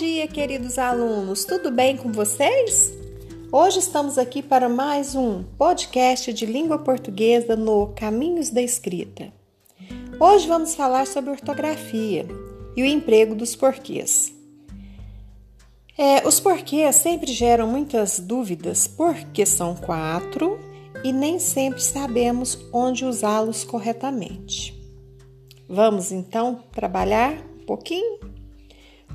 dia, queridos alunos! Tudo bem com vocês? Hoje estamos aqui para mais um podcast de língua portuguesa no Caminhos da Escrita. Hoje vamos falar sobre ortografia e o emprego dos porquês. É, os porquês sempre geram muitas dúvidas porque são quatro e nem sempre sabemos onde usá-los corretamente. Vamos então trabalhar um pouquinho?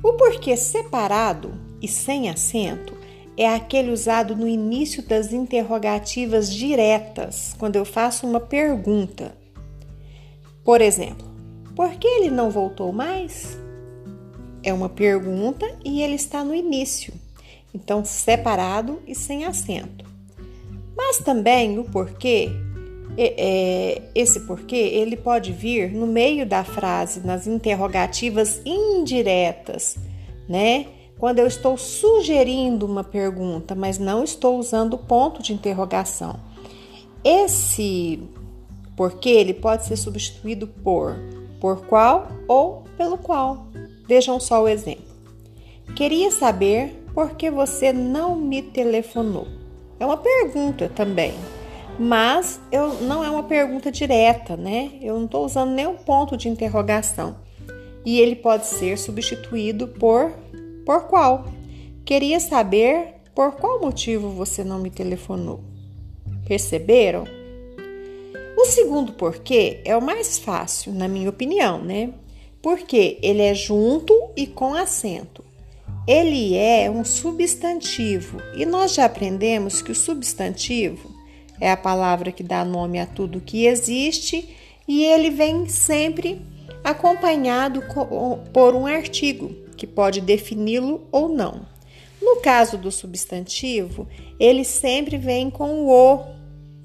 O porquê separado e sem acento é aquele usado no início das interrogativas diretas, quando eu faço uma pergunta. Por exemplo, por que ele não voltou mais? É uma pergunta e ele está no início, então separado e sem acento. Mas também o porquê esse porquê ele pode vir no meio da frase, nas interrogativas indiretas, né? Quando eu estou sugerindo uma pergunta, mas não estou usando ponto de interrogação. Esse porquê ele pode ser substituído por por qual ou pelo qual. Vejam só o exemplo. Queria saber por que você não me telefonou. É uma pergunta também mas eu não é uma pergunta direta, né? Eu não estou usando nenhum ponto de interrogação. E ele pode ser substituído por por qual? Queria saber por qual motivo você não me telefonou. Perceberam? O segundo porquê é o mais fácil, na minha opinião, né? Porque ele é junto e com acento. Ele é um substantivo e nós já aprendemos que o substantivo é a palavra que dá nome a tudo que existe e ele vem sempre acompanhado por um artigo que pode defini-lo ou não. No caso do substantivo, ele sempre vem com o o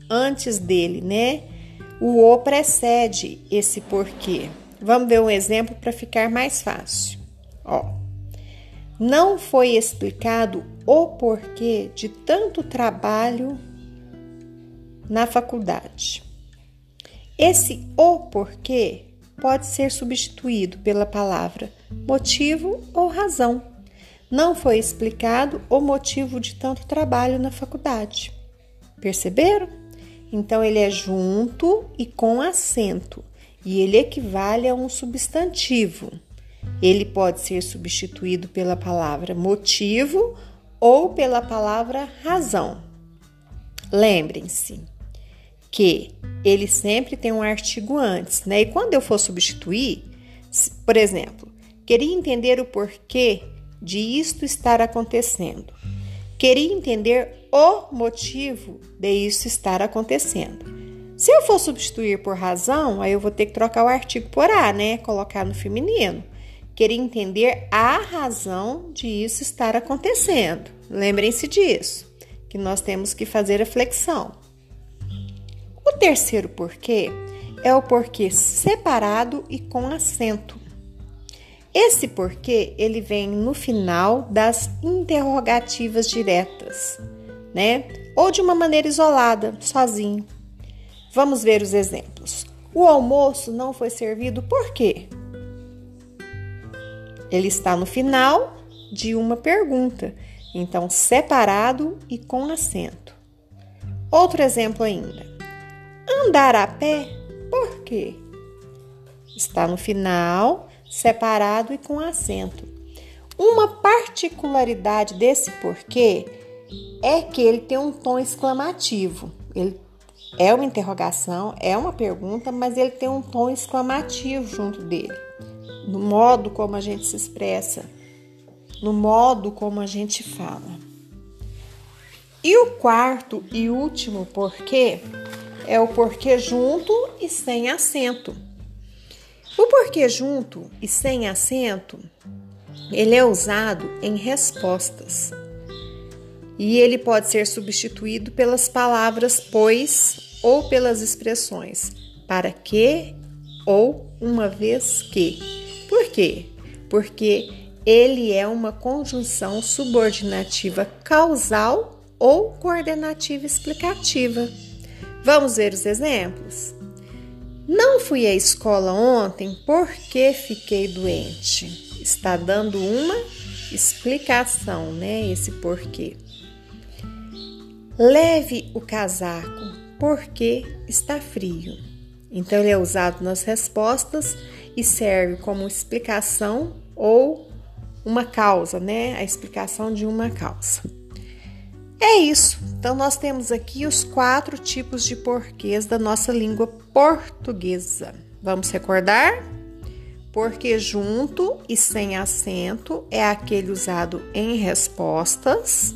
antes dele, né? O o precede esse porquê. Vamos ver um exemplo para ficar mais fácil. Ó, não foi explicado o porquê de tanto trabalho na faculdade. Esse o porquê pode ser substituído pela palavra motivo ou razão. Não foi explicado o motivo de tanto trabalho na faculdade. Perceberam? Então ele é junto e com acento, e ele equivale a um substantivo. Ele pode ser substituído pela palavra motivo ou pela palavra razão. Lembrem-se, que ele sempre tem um artigo antes, né? E quando eu for substituir, por exemplo, queria entender o porquê de isto estar acontecendo. Queria entender o motivo de isso estar acontecendo. Se eu for substituir por razão, aí eu vou ter que trocar o artigo por a, né? Colocar no feminino. Queria entender a razão de isso estar acontecendo. Lembrem-se disso, que nós temos que fazer a flexão. Terceiro porquê é o porquê separado e com acento. Esse porquê ele vem no final das interrogativas diretas, né? Ou de uma maneira isolada, sozinho. Vamos ver os exemplos. O almoço não foi servido por quê? Ele está no final de uma pergunta, então separado e com acento. Outro exemplo ainda. Andar a pé, por quê? Está no final, separado e com acento. Uma particularidade desse porquê é que ele tem um tom exclamativo. Ele é uma interrogação, é uma pergunta, mas ele tem um tom exclamativo junto dele, no modo como a gente se expressa, no modo como a gente fala. E o quarto e último porquê é o porquê junto e sem acento. O porquê junto e sem acento, ele é usado em respostas. E ele pode ser substituído pelas palavras pois ou pelas expressões para que ou uma vez que. Por quê? Porque ele é uma conjunção subordinativa causal ou coordenativa explicativa. Vamos ver os exemplos? Não fui à escola ontem porque fiquei doente. Está dando uma explicação, né? Esse porquê. Leve o casaco porque está frio. Então, ele é usado nas respostas e serve como explicação ou uma causa, né? A explicação de uma causa. É isso. Então, nós temos aqui os quatro tipos de porquês da nossa língua portuguesa. Vamos recordar? Porque junto e sem acento é aquele usado em respostas.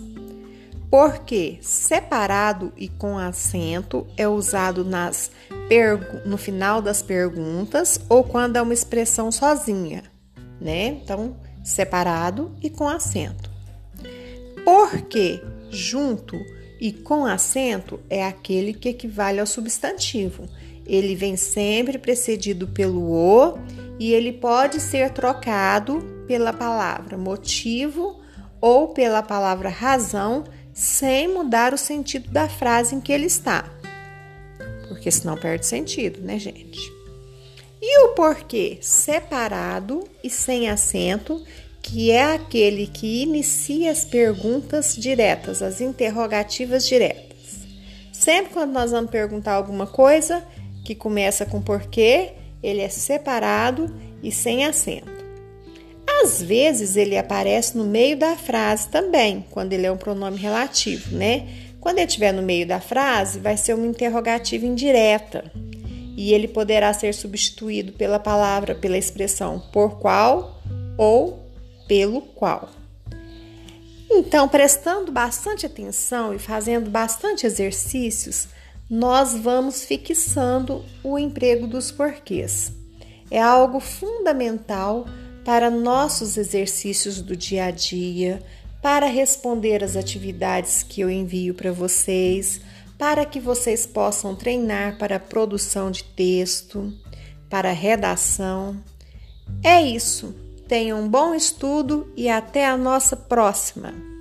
Porque separado e com acento é usado nas no final das perguntas ou quando é uma expressão sozinha, né? Então, separado e com acento. Porque junto e com acento é aquele que equivale ao substantivo. Ele vem sempre precedido pelo o e ele pode ser trocado pela palavra motivo ou pela palavra razão sem mudar o sentido da frase em que ele está. Porque senão perde sentido, né, gente? E o porquê separado e sem acento que é aquele que inicia as perguntas diretas, as interrogativas diretas. Sempre quando nós vamos perguntar alguma coisa que começa com porquê, ele é separado e sem acento. Às vezes ele aparece no meio da frase também, quando ele é um pronome relativo, né? Quando ele estiver no meio da frase, vai ser uma interrogativa indireta e ele poderá ser substituído pela palavra, pela expressão por qual ou pelo qual. Então, prestando bastante atenção e fazendo bastante exercícios, nós vamos fixando o emprego dos porquês. É algo fundamental para nossos exercícios do dia a dia, para responder às atividades que eu envio para vocês, para que vocês possam treinar para produção de texto, para redação. É isso. Tenha um bom estudo e até a nossa próxima!